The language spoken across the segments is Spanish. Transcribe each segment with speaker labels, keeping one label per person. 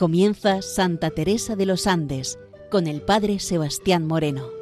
Speaker 1: Comienza Santa Teresa de los Andes con el Padre Sebastián Moreno.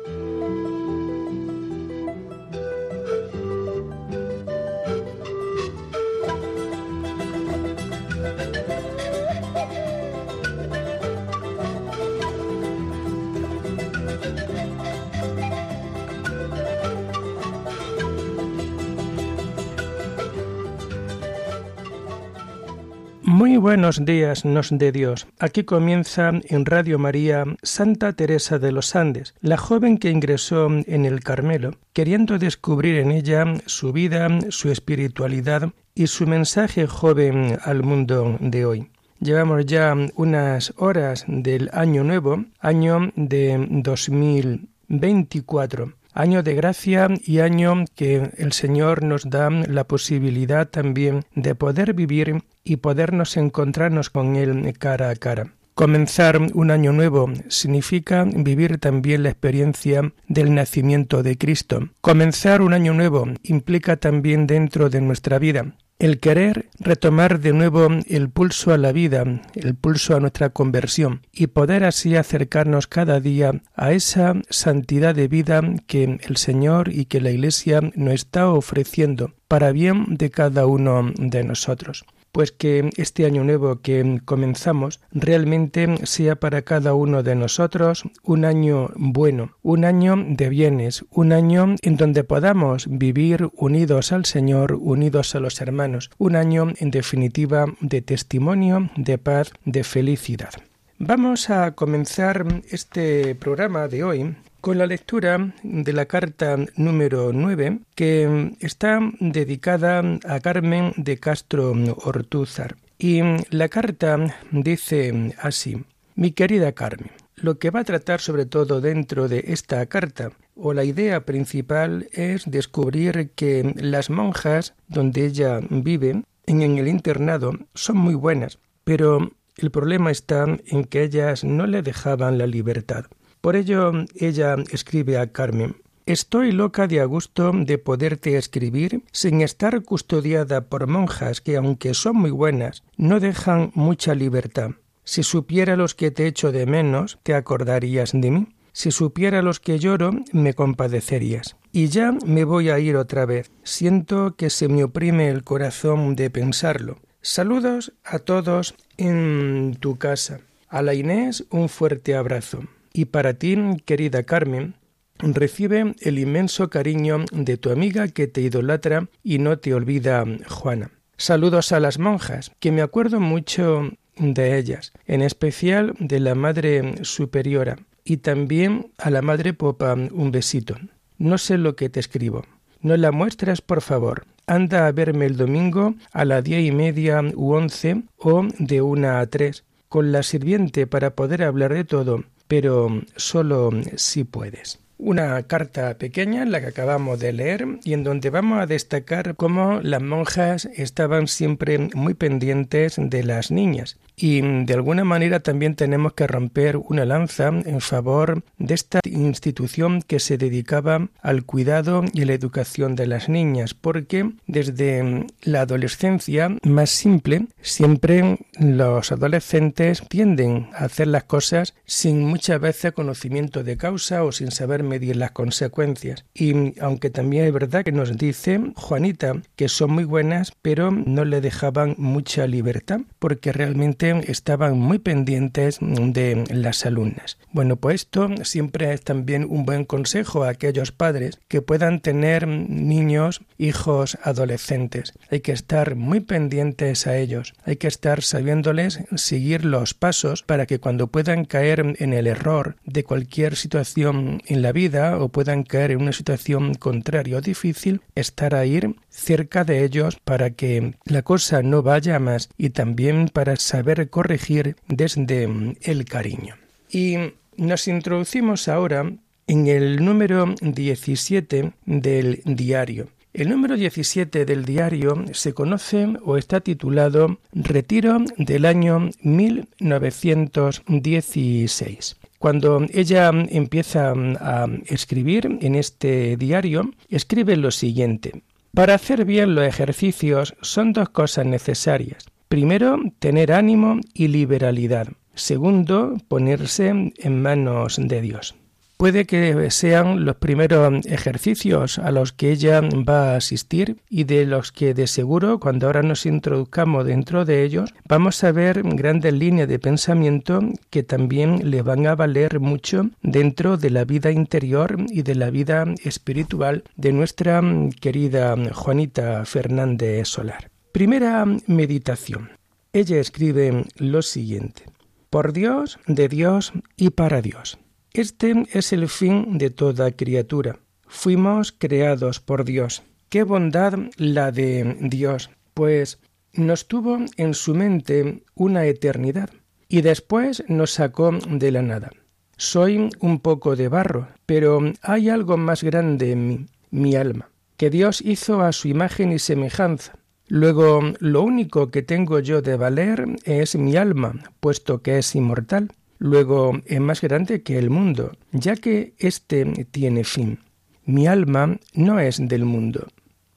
Speaker 2: Buenos días nos de Dios. Aquí comienza en Radio María Santa Teresa de los Andes, la joven que ingresó en el Carmelo, queriendo descubrir en ella su vida, su espiritualidad y su mensaje joven al mundo de hoy. Llevamos ya unas horas del año nuevo, año de 2024 año de gracia y año que el Señor nos da la posibilidad también de poder vivir y podernos encontrarnos con Él cara a cara. Comenzar un año nuevo significa vivir también la experiencia del nacimiento de Cristo. Comenzar un año nuevo implica también dentro de nuestra vida el querer retomar de nuevo el pulso a la vida, el pulso a nuestra conversión y poder así acercarnos cada día a esa santidad de vida que el Señor y que la Iglesia nos está ofreciendo para bien de cada uno de nosotros pues que este año nuevo que comenzamos realmente sea para cada uno de nosotros un año bueno, un año de bienes, un año en donde podamos vivir unidos al Señor, unidos a los hermanos, un año en definitiva de testimonio, de paz, de felicidad. Vamos a comenzar este programa de hoy con la lectura de la carta número 9 que está dedicada a Carmen de Castro Ortúzar. Y la carta dice así, mi querida Carmen, lo que va a tratar sobre todo dentro de esta carta o la idea principal es descubrir que las monjas donde ella vive en el internado son muy buenas, pero el problema está en que ellas no le dejaban la libertad. Por ello ella escribe a Carmen Estoy loca de gusto de poderte escribir sin estar custodiada por monjas que, aunque son muy buenas, no dejan mucha libertad. Si supiera los que te echo de menos, te acordarías de mí. Si supiera los que lloro, me compadecerías. Y ya me voy a ir otra vez. Siento que se me oprime el corazón de pensarlo. Saludos a todos en tu casa. A la Inés un fuerte abrazo. Y para ti, querida Carmen, recibe el inmenso cariño de tu amiga que te idolatra y no te olvida, Juana. Saludos a las monjas, que me acuerdo mucho de ellas, en especial de la Madre Superiora, y también a la Madre Popa un besito. No sé lo que te escribo. No la muestres, por favor. Anda a verme el domingo a las diez y media u once o de una a tres, con la sirviente para poder hablar de todo pero solo si puedes una carta pequeña, la que acabamos de leer, y en donde vamos a destacar cómo las monjas estaban siempre muy pendientes de las niñas. Y de alguna manera también tenemos que romper una lanza en favor de esta institución que se dedicaba al cuidado y la educación de las niñas, porque desde la adolescencia más simple, siempre los adolescentes tienden a hacer las cosas sin muchas veces conocimiento de causa o sin saber medir las consecuencias. Y aunque también es verdad que nos dice Juanita que son muy buenas, pero no le dejaban mucha libertad porque realmente estaban muy pendientes de las alumnas. Bueno, pues esto siempre es también un buen consejo a aquellos padres que puedan tener niños, hijos, adolescentes. Hay que estar muy pendientes a ellos. Hay que estar sabiéndoles seguir los pasos para que cuando puedan caer en el error de cualquier situación en la vida o puedan caer en una situación contraria o difícil, estar ahí cerca de ellos para que la cosa no vaya más y también para saber corregir desde el cariño. Y nos introducimos ahora en el número 17 del diario. El número 17 del diario se conoce o está titulado Retiro del año 1916. Cuando ella empieza a escribir en este diario, escribe lo siguiente. Para hacer bien los ejercicios son dos cosas necesarias. Primero, tener ánimo y liberalidad. Segundo, ponerse en manos de Dios. Puede que sean los primeros ejercicios a los que ella va a asistir y de los que de seguro cuando ahora nos introduzcamos dentro de ellos vamos a ver grandes líneas de pensamiento que también le van a valer mucho dentro de la vida interior y de la vida espiritual de nuestra querida Juanita Fernández Solar. Primera meditación. Ella escribe lo siguiente. Por Dios, de Dios y para Dios. Este es el fin de toda criatura. Fuimos creados por Dios. Qué bondad la de Dios, pues nos tuvo en su mente una eternidad y después nos sacó de la nada. Soy un poco de barro, pero hay algo más grande en mí, mi alma, que Dios hizo a su imagen y semejanza. Luego, lo único que tengo yo de valer es mi alma, puesto que es inmortal. Luego es más grande que el mundo, ya que éste tiene fin. Mi alma no es del mundo.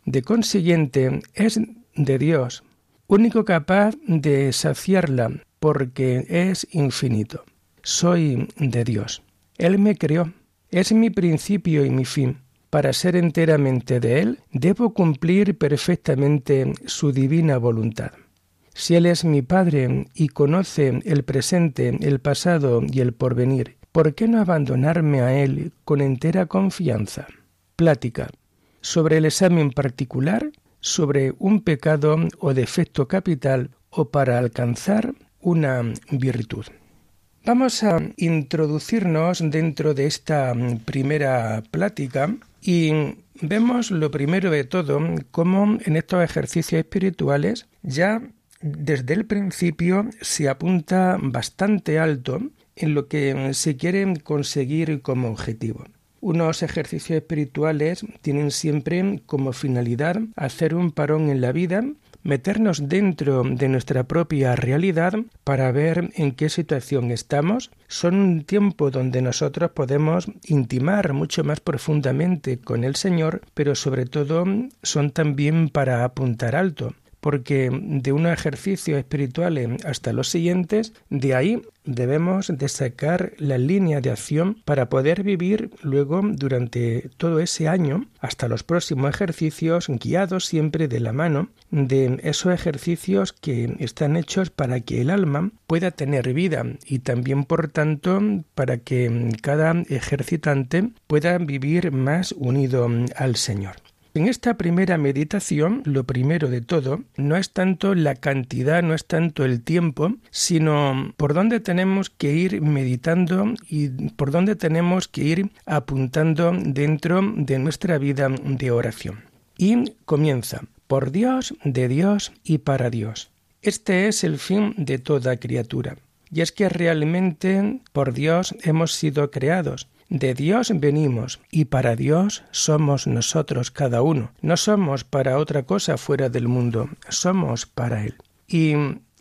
Speaker 2: De consiguiente, es de Dios, único capaz de saciarla, porque es infinito. Soy de Dios. Él me creó. Es mi principio y mi fin. Para ser enteramente de Él, debo cumplir perfectamente su divina voluntad. Si Él es mi Padre y conoce el presente, el pasado y el porvenir, ¿por qué no abandonarme a Él con entera confianza? Plática. Sobre el examen particular, sobre un pecado o defecto capital o para alcanzar una virtud. Vamos a introducirnos dentro de esta primera plática y vemos lo primero de todo cómo en estos ejercicios espirituales ya desde el principio se apunta bastante alto en lo que se quiere conseguir como objetivo. Unos ejercicios espirituales tienen siempre como finalidad hacer un parón en la vida, meternos dentro de nuestra propia realidad para ver en qué situación estamos. Son un tiempo donde nosotros podemos intimar mucho más profundamente con el Señor, pero sobre todo son también para apuntar alto porque de un ejercicio espiritual hasta los siguientes, de ahí debemos de sacar la línea de acción para poder vivir luego durante todo ese año hasta los próximos ejercicios guiados siempre de la mano de esos ejercicios que están hechos para que el alma pueda tener vida y también por tanto para que cada ejercitante pueda vivir más unido al Señor. En esta primera meditación, lo primero de todo, no es tanto la cantidad, no es tanto el tiempo, sino por dónde tenemos que ir meditando y por dónde tenemos que ir apuntando dentro de nuestra vida de oración. Y comienza, por Dios, de Dios y para Dios. Este es el fin de toda criatura. Y es que realmente por Dios hemos sido creados de Dios venimos y para Dios somos nosotros cada uno. No somos para otra cosa fuera del mundo, somos para Él. Y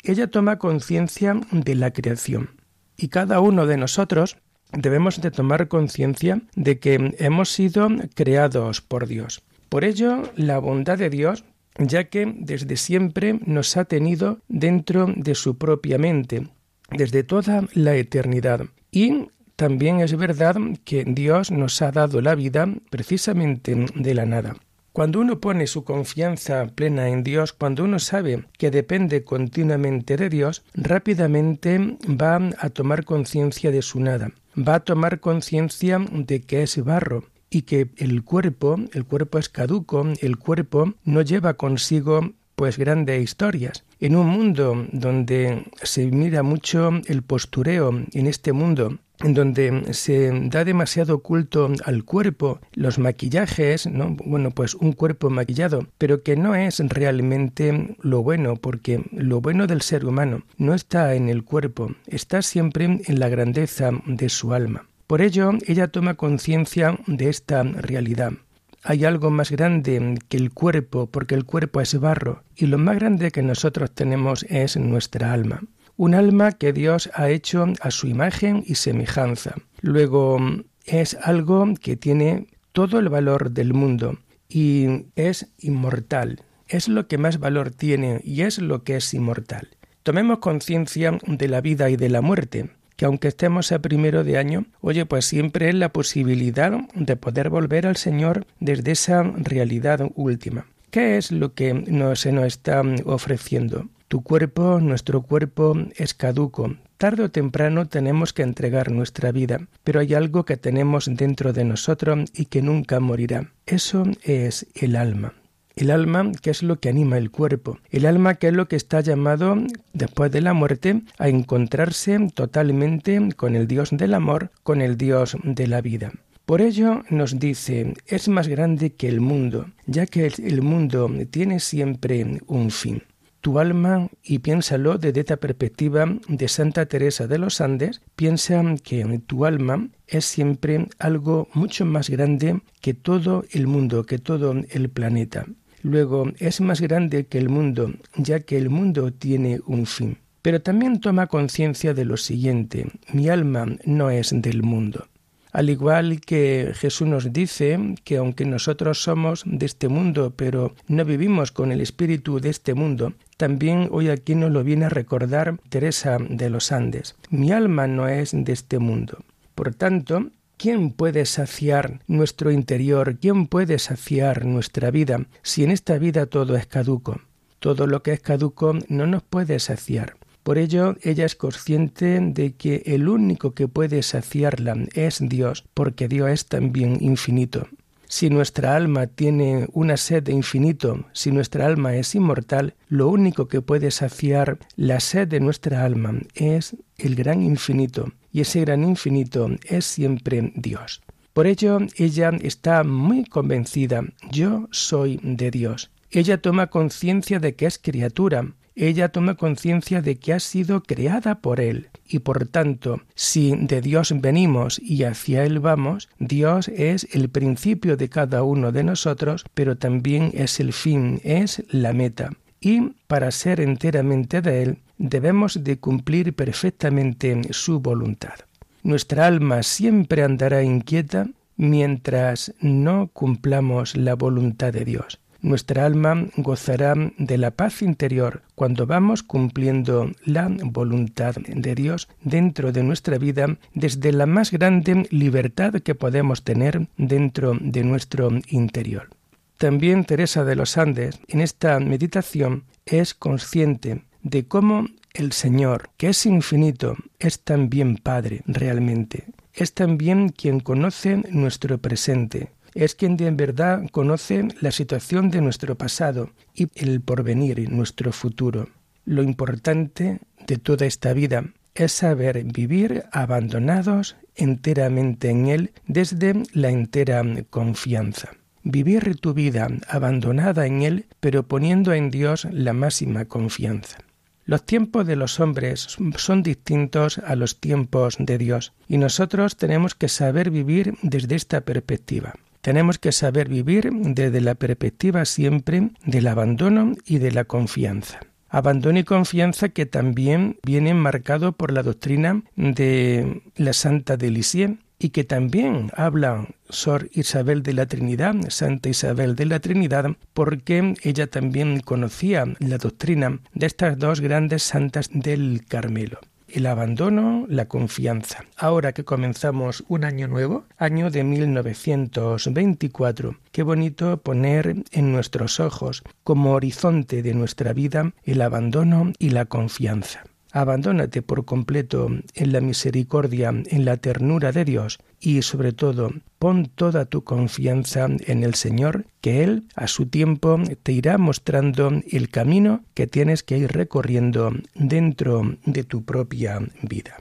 Speaker 2: ella toma conciencia de la creación. Y cada uno de nosotros debemos de tomar conciencia de que hemos sido creados por Dios. Por ello, la bondad de Dios, ya que desde siempre nos ha tenido dentro de su propia mente, desde toda la eternidad. Y también es verdad que Dios nos ha dado la vida precisamente de la nada. Cuando uno pone su confianza plena en Dios, cuando uno sabe que depende continuamente de Dios, rápidamente va a tomar conciencia de su nada, va a tomar conciencia de que es barro y que el cuerpo, el cuerpo es caduco, el cuerpo no lleva consigo pues grandes historias. En un mundo donde se mira mucho el postureo, en este mundo en donde se da demasiado culto al cuerpo, los maquillajes, ¿no? Bueno, pues un cuerpo maquillado, pero que no es realmente lo bueno, porque lo bueno del ser humano no está en el cuerpo, está siempre en la grandeza de su alma. Por ello, ella toma conciencia de esta realidad. Hay algo más grande que el cuerpo, porque el cuerpo es barro, y lo más grande que nosotros tenemos es nuestra alma un alma que Dios ha hecho a su imagen y semejanza. Luego es algo que tiene todo el valor del mundo y es inmortal. Es lo que más valor tiene y es lo que es inmortal. Tomemos conciencia de la vida y de la muerte, que aunque estemos a primero de año, oye, pues siempre es la posibilidad de poder volver al Señor desde esa realidad última. ¿Qué es lo que se nos está ofreciendo? Tu cuerpo, nuestro cuerpo, es caduco. Tarde o temprano tenemos que entregar nuestra vida, pero hay algo que tenemos dentro de nosotros y que nunca morirá. Eso es el alma. El alma, que es lo que anima el cuerpo. El alma, que es lo que está llamado, después de la muerte, a encontrarse totalmente con el Dios del amor, con el Dios de la vida. Por ello nos dice, es más grande que el mundo, ya que el mundo tiene siempre un fin. Tu alma, y piénsalo desde esta perspectiva de Santa Teresa de los Andes, piensa que tu alma es siempre algo mucho más grande que todo el mundo, que todo el planeta. Luego, es más grande que el mundo, ya que el mundo tiene un fin. Pero también toma conciencia de lo siguiente, mi alma no es del mundo. Al igual que Jesús nos dice que aunque nosotros somos de este mundo, pero no vivimos con el espíritu de este mundo, también hoy aquí nos lo viene a recordar Teresa de los Andes. Mi alma no es de este mundo. Por tanto, ¿quién puede saciar nuestro interior? ¿Quién puede saciar nuestra vida si en esta vida todo es caduco? Todo lo que es caduco no nos puede saciar. Por ello, ella es consciente de que el único que puede saciarla es Dios, porque Dios es también infinito. Si nuestra alma tiene una sed de infinito, si nuestra alma es inmortal, lo único que puede saciar la sed de nuestra alma es el gran infinito, y ese gran infinito es siempre Dios. Por ello, ella está muy convencida, yo soy de Dios. Ella toma conciencia de que es criatura, ella toma conciencia de que ha sido creada por Él y por tanto, si de Dios venimos y hacia Él vamos, Dios es el principio de cada uno de nosotros, pero también es el fin, es la meta. Y para ser enteramente de Él, debemos de cumplir perfectamente su voluntad. Nuestra alma siempre andará inquieta mientras no cumplamos la voluntad de Dios. Nuestra alma gozará de la paz interior cuando vamos cumpliendo la voluntad de Dios dentro de nuestra vida desde la más grande libertad que podemos tener dentro de nuestro interior. También Teresa de los Andes en esta meditación es consciente de cómo el Señor, que es infinito, es también Padre realmente. Es también quien conoce nuestro presente, es quien en verdad conoce la situación de nuestro pasado y el porvenir, nuestro futuro. Lo importante de toda esta vida es saber vivir abandonados enteramente en Él desde la entera confianza. Vivir tu vida abandonada en Él, pero poniendo en Dios la máxima confianza. Los tiempos de los hombres son distintos a los tiempos de Dios, y nosotros tenemos que saber vivir desde esta perspectiva. Tenemos que saber vivir desde la perspectiva siempre del abandono y de la confianza. Abandono y confianza que también vienen marcado por la doctrina de la Santa de Lisieux y que también habla Sor Isabel de la Trinidad, Santa Isabel de la Trinidad, porque ella también conocía la doctrina de estas dos grandes santas del Carmelo el abandono, la confianza. Ahora que comenzamos un año nuevo, año de 1924, qué bonito poner en nuestros ojos como horizonte de nuestra vida el abandono y la confianza. Abandónate por completo en la misericordia, en la ternura de Dios y sobre todo pon toda tu confianza en el Señor, que Él a su tiempo te irá mostrando el camino que tienes que ir recorriendo dentro de tu propia vida.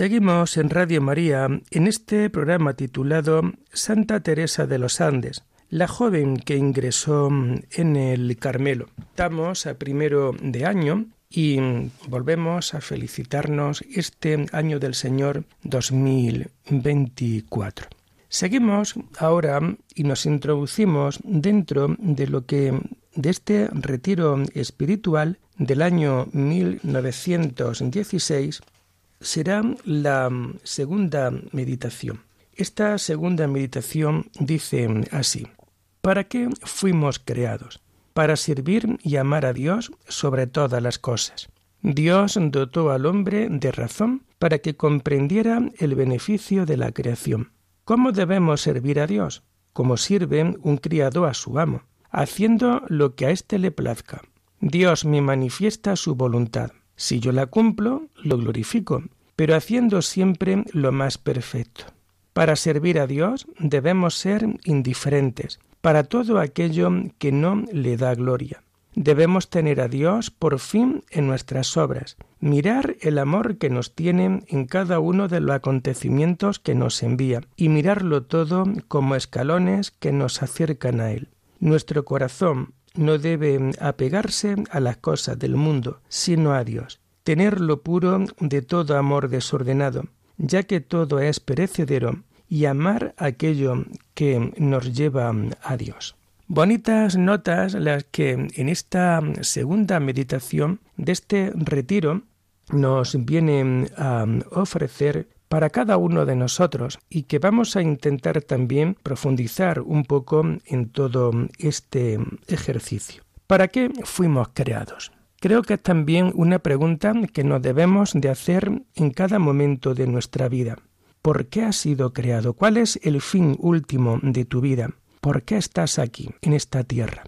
Speaker 2: Seguimos en Radio María en este programa titulado Santa Teresa de los Andes, la joven que ingresó en el Carmelo. Estamos a primero de año y volvemos a felicitarnos este año del Señor 2024. Seguimos ahora y nos introducimos dentro de lo que de este retiro espiritual del año 1916 será la segunda meditación. Esta segunda meditación dice así, ¿para qué fuimos creados? Para servir y amar a Dios sobre todas las cosas. Dios dotó al hombre de razón para que comprendiera el beneficio de la creación. ¿Cómo debemos servir a Dios? Como sirve un criado a su amo, haciendo lo que a éste le plazca. Dios me manifiesta su voluntad. Si yo la cumplo, lo glorifico, pero haciendo siempre lo más perfecto. Para servir a Dios debemos ser indiferentes para todo aquello que no le da gloria. Debemos tener a Dios por fin en nuestras obras, mirar el amor que nos tiene en cada uno de los acontecimientos que nos envía y mirarlo todo como escalones que nos acercan a Él. Nuestro corazón no debe apegarse a las cosas del mundo, sino a Dios, tenerlo puro de todo amor desordenado, ya que todo es perecedero, y amar aquello que nos lleva a Dios. Bonitas notas las que en esta segunda meditación de este retiro nos vienen a ofrecer para cada uno de nosotros y que vamos a intentar también profundizar un poco en todo este ejercicio. ¿Para qué fuimos creados? Creo que es también una pregunta que nos debemos de hacer en cada momento de nuestra vida. ¿Por qué has sido creado? ¿Cuál es el fin último de tu vida? ¿Por qué estás aquí, en esta tierra?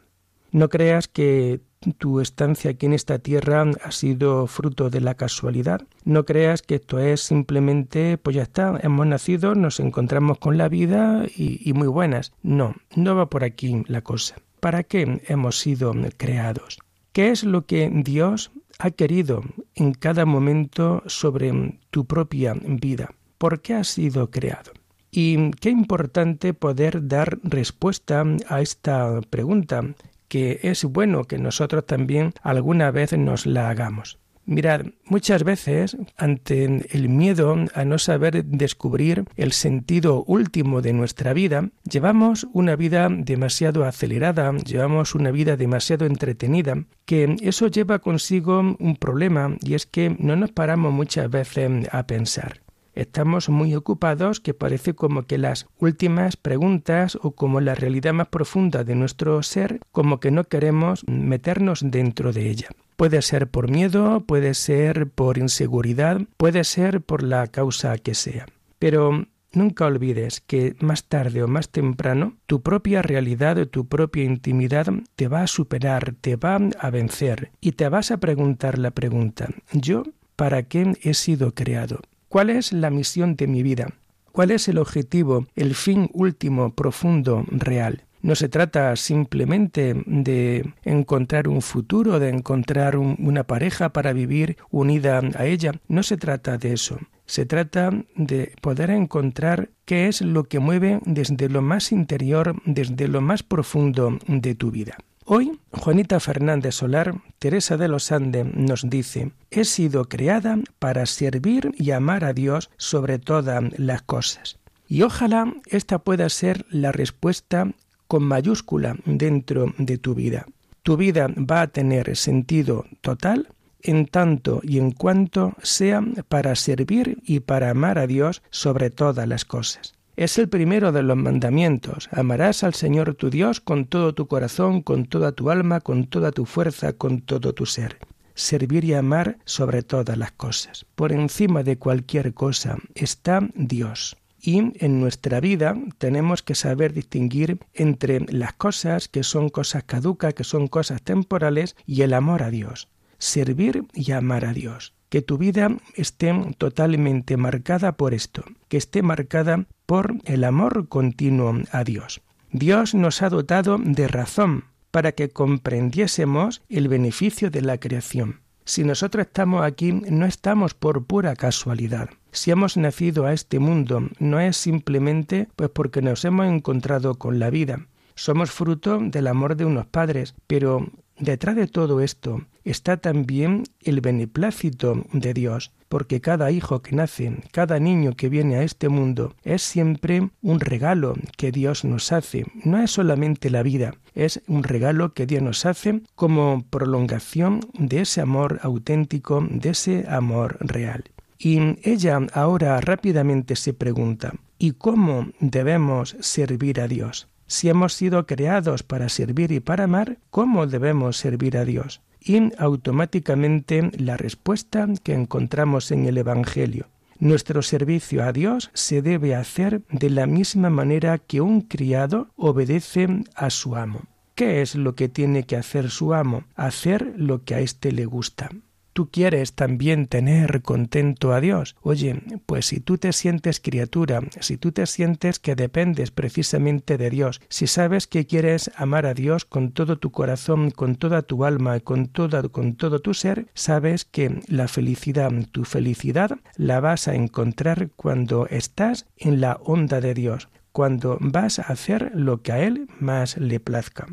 Speaker 2: No creas que tu estancia aquí en esta tierra ha sido fruto de la casualidad. No creas que esto es simplemente, pues ya está, hemos nacido, nos encontramos con la vida y, y muy buenas. No, no va por aquí la cosa. ¿Para qué hemos sido creados? ¿Qué es lo que Dios ha querido en cada momento sobre tu propia vida? ¿Por qué has sido creado? Y qué importante poder dar respuesta a esta pregunta, que es bueno que nosotros también alguna vez nos la hagamos. Mirad, muchas veces, ante el miedo a no saber descubrir el sentido último de nuestra vida, llevamos una vida demasiado acelerada, llevamos una vida demasiado entretenida, que eso lleva consigo un problema y es que no nos paramos muchas veces a pensar. Estamos muy ocupados que parece como que las últimas preguntas o como la realidad más profunda de nuestro ser, como que no queremos meternos dentro de ella. Puede ser por miedo, puede ser por inseguridad, puede ser por la causa que sea. Pero nunca olvides que más tarde o más temprano tu propia realidad, tu propia intimidad te va a superar, te va a vencer y te vas a preguntar la pregunta, ¿yo para qué he sido creado? ¿Cuál es la misión de mi vida? ¿Cuál es el objetivo, el fin último, profundo, real? No se trata simplemente de encontrar un futuro, de encontrar una pareja para vivir unida a ella. No se trata de eso. Se trata de poder encontrar qué es lo que mueve desde lo más interior, desde lo más profundo de tu vida. Hoy, Juanita Fernández Solar, Teresa de los Andes, nos dice, he sido creada para servir y amar a Dios sobre todas las cosas. Y ojalá esta pueda ser la respuesta con mayúscula dentro de tu vida. Tu vida va a tener sentido total en tanto y en cuanto sea para servir y para amar a Dios sobre todas las cosas. Es el primero de los mandamientos. Amarás al Señor tu Dios con todo tu corazón, con toda tu alma, con toda tu fuerza, con todo tu ser. Servir y amar sobre todas las cosas. Por encima de cualquier cosa está Dios. Y en nuestra vida tenemos que saber distinguir entre las cosas que son cosas caducas, que son cosas temporales, y el amor a Dios. Servir y amar a Dios que tu vida esté totalmente marcada por esto, que esté marcada por el amor continuo a Dios. Dios nos ha dotado de razón para que comprendiésemos el beneficio de la creación. Si nosotros estamos aquí, no estamos por pura casualidad. Si hemos nacido a este mundo, no es simplemente pues porque nos hemos encontrado con la vida. Somos fruto del amor de unos padres, pero detrás de todo esto está también el beneplácito de Dios, porque cada hijo que nace, cada niño que viene a este mundo, es siempre un regalo que Dios nos hace. No es solamente la vida, es un regalo que Dios nos hace como prolongación de ese amor auténtico, de ese amor real. Y ella ahora rápidamente se pregunta, ¿y cómo debemos servir a Dios? Si hemos sido creados para servir y para amar, ¿cómo debemos servir a Dios? Y automáticamente la respuesta que encontramos en el Evangelio. Nuestro servicio a Dios se debe hacer de la misma manera que un criado obedece a su amo. ¿Qué es lo que tiene que hacer su amo? Hacer lo que a éste le gusta tú quieres también tener contento a Dios. Oye, pues si tú te sientes criatura, si tú te sientes que dependes precisamente de Dios, si sabes que quieres amar a Dios con todo tu corazón, con toda tu alma, con con todo tu ser, sabes que la felicidad, tu felicidad la vas a encontrar cuando estás en la onda de Dios, cuando vas a hacer lo que a él más le plazca.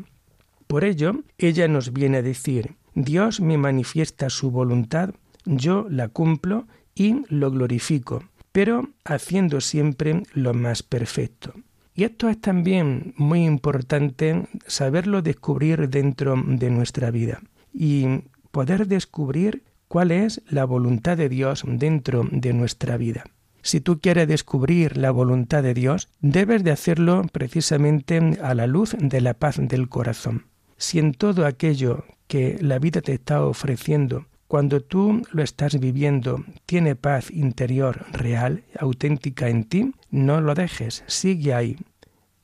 Speaker 2: Por ello, ella nos viene a decir, Dios me manifiesta su voluntad, yo la cumplo y lo glorifico, pero haciendo siempre lo más perfecto. Y esto es también muy importante saberlo descubrir dentro de nuestra vida y poder descubrir cuál es la voluntad de Dios dentro de nuestra vida. Si tú quieres descubrir la voluntad de Dios, debes de hacerlo precisamente a la luz de la paz del corazón. Si en todo aquello que la vida te está ofreciendo, cuando tú lo estás viviendo, tiene paz interior real, auténtica en ti, no lo dejes, sigue ahí.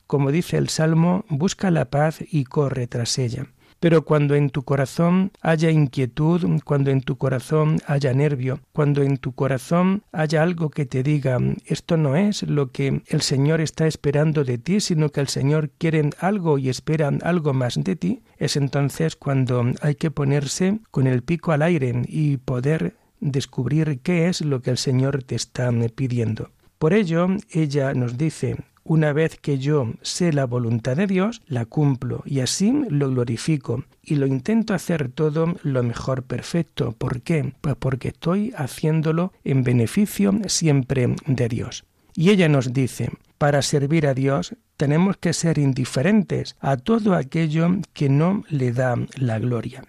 Speaker 2: Como dice el Salmo, busca la paz y corre tras ella. Pero cuando en tu corazón haya inquietud, cuando en tu corazón haya nervio, cuando en tu corazón haya algo que te diga esto no es lo que el Señor está esperando de ti, sino que el Señor quiere algo y espera algo más de ti, es entonces cuando hay que ponerse con el pico al aire y poder descubrir qué es lo que el Señor te está pidiendo. Por ello, ella nos dice, una vez que yo sé la voluntad de Dios, la cumplo y así lo glorifico y lo intento hacer todo lo mejor perfecto. ¿Por qué? Pues porque estoy haciéndolo en beneficio siempre de Dios. Y ella nos dice, para servir a Dios tenemos que ser indiferentes a todo aquello que no le da la gloria.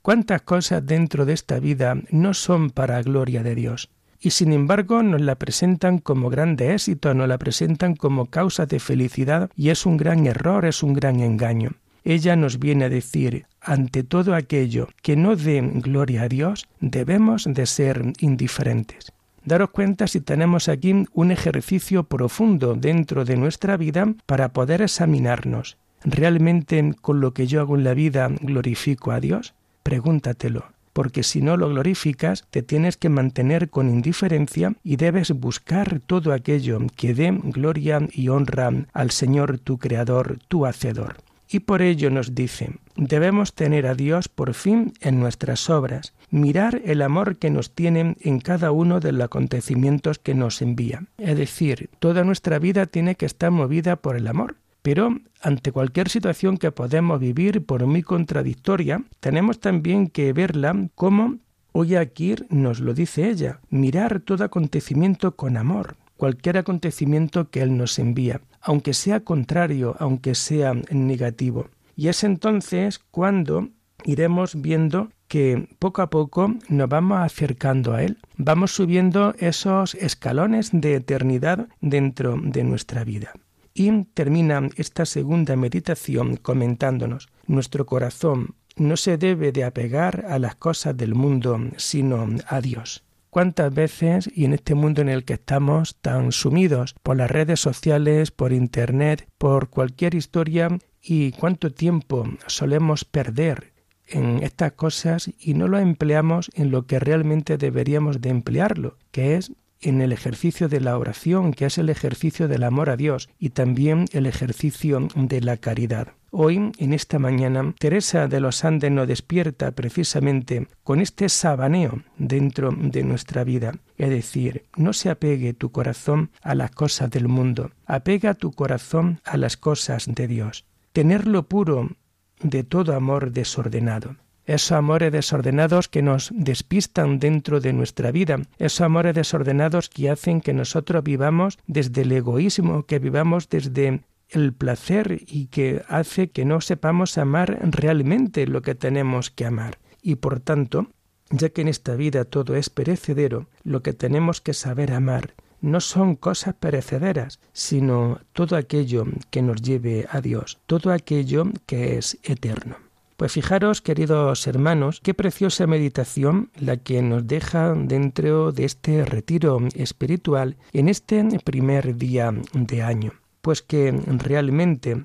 Speaker 2: ¿Cuántas cosas dentro de esta vida no son para gloria de Dios? Y sin embargo nos la presentan como grande éxito, nos la presentan como causa de felicidad y es un gran error, es un gran engaño. Ella nos viene a decir, ante todo aquello que no dé gloria a Dios, debemos de ser indiferentes. Daros cuenta si tenemos aquí un ejercicio profundo dentro de nuestra vida para poder examinarnos. ¿Realmente con lo que yo hago en la vida glorifico a Dios? Pregúntatelo porque si no lo glorificas, te tienes que mantener con indiferencia y debes buscar todo aquello que dé gloria y honra al Señor tu Creador, tu Hacedor. Y por ello nos dice, debemos tener a Dios por fin en nuestras obras, mirar el amor que nos tiene en cada uno de los acontecimientos que nos envía. Es decir, toda nuestra vida tiene que estar movida por el amor. Pero ante cualquier situación que podemos vivir, por muy contradictoria, tenemos también que verla como hoy aquí nos lo dice ella, mirar todo acontecimiento con amor, cualquier acontecimiento que Él nos envía, aunque sea contrario, aunque sea negativo. Y es entonces cuando iremos viendo que poco a poco nos vamos acercando a Él, vamos subiendo esos escalones de eternidad dentro de nuestra vida. Y termina esta segunda meditación comentándonos, nuestro corazón no se debe de apegar a las cosas del mundo, sino a Dios. ¿Cuántas veces, y en este mundo en el que estamos tan sumidos por las redes sociales, por Internet, por cualquier historia, y cuánto tiempo solemos perder en estas cosas y no lo empleamos en lo que realmente deberíamos de emplearlo, que es en el ejercicio de la oración, que es el ejercicio del amor a Dios y también el ejercicio de la caridad. Hoy, en esta mañana, Teresa de los Andes nos despierta precisamente con este sabaneo dentro de nuestra vida. Es decir, no se apegue tu corazón a las cosas del mundo, apega tu corazón a las cosas de Dios. Tenerlo puro de todo amor desordenado esos amores desordenados que nos despistan dentro de nuestra vida, esos amores desordenados que hacen que nosotros vivamos desde el egoísmo, que vivamos desde el placer y que hace que no sepamos amar realmente lo que tenemos que amar. Y por tanto, ya que en esta vida todo es perecedero, lo que tenemos que saber amar no son cosas perecederas, sino todo aquello que nos lleve a Dios, todo aquello que es eterno. Pues fijaros, queridos hermanos, qué preciosa meditación la que nos deja dentro de este retiro espiritual en este primer día de año. Pues que realmente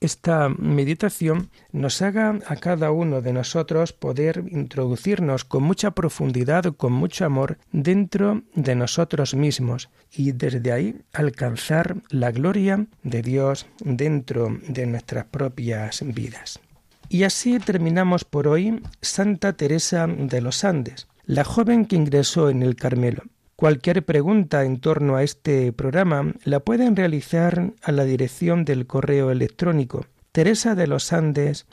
Speaker 2: esta meditación nos haga a cada uno de nosotros poder introducirnos con mucha profundidad, con mucho amor dentro de nosotros mismos y desde ahí alcanzar la gloria de Dios dentro de nuestras propias vidas. Y así terminamos por hoy Santa Teresa de los Andes, la joven que ingresó en el Carmelo. Cualquier pregunta en torno a este programa la pueden realizar a la dirección del correo electrónico teresa de los Andes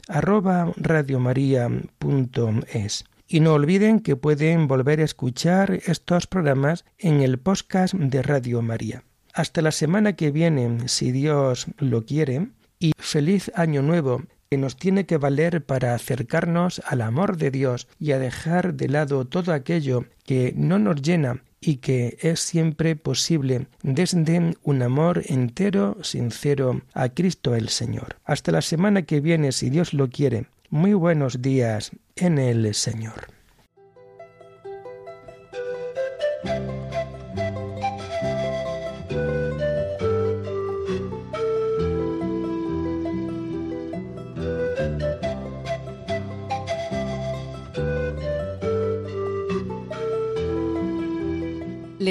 Speaker 2: Y no olviden que pueden volver a escuchar estos programas en el podcast de Radio María. Hasta la semana que viene, si Dios lo quiere, y feliz año nuevo que nos tiene que valer para acercarnos al amor de Dios y a dejar de lado todo aquello que no nos llena y que es siempre posible desde un amor entero, sincero a Cristo el Señor. Hasta la semana que viene, si Dios lo quiere. Muy buenos días en el Señor.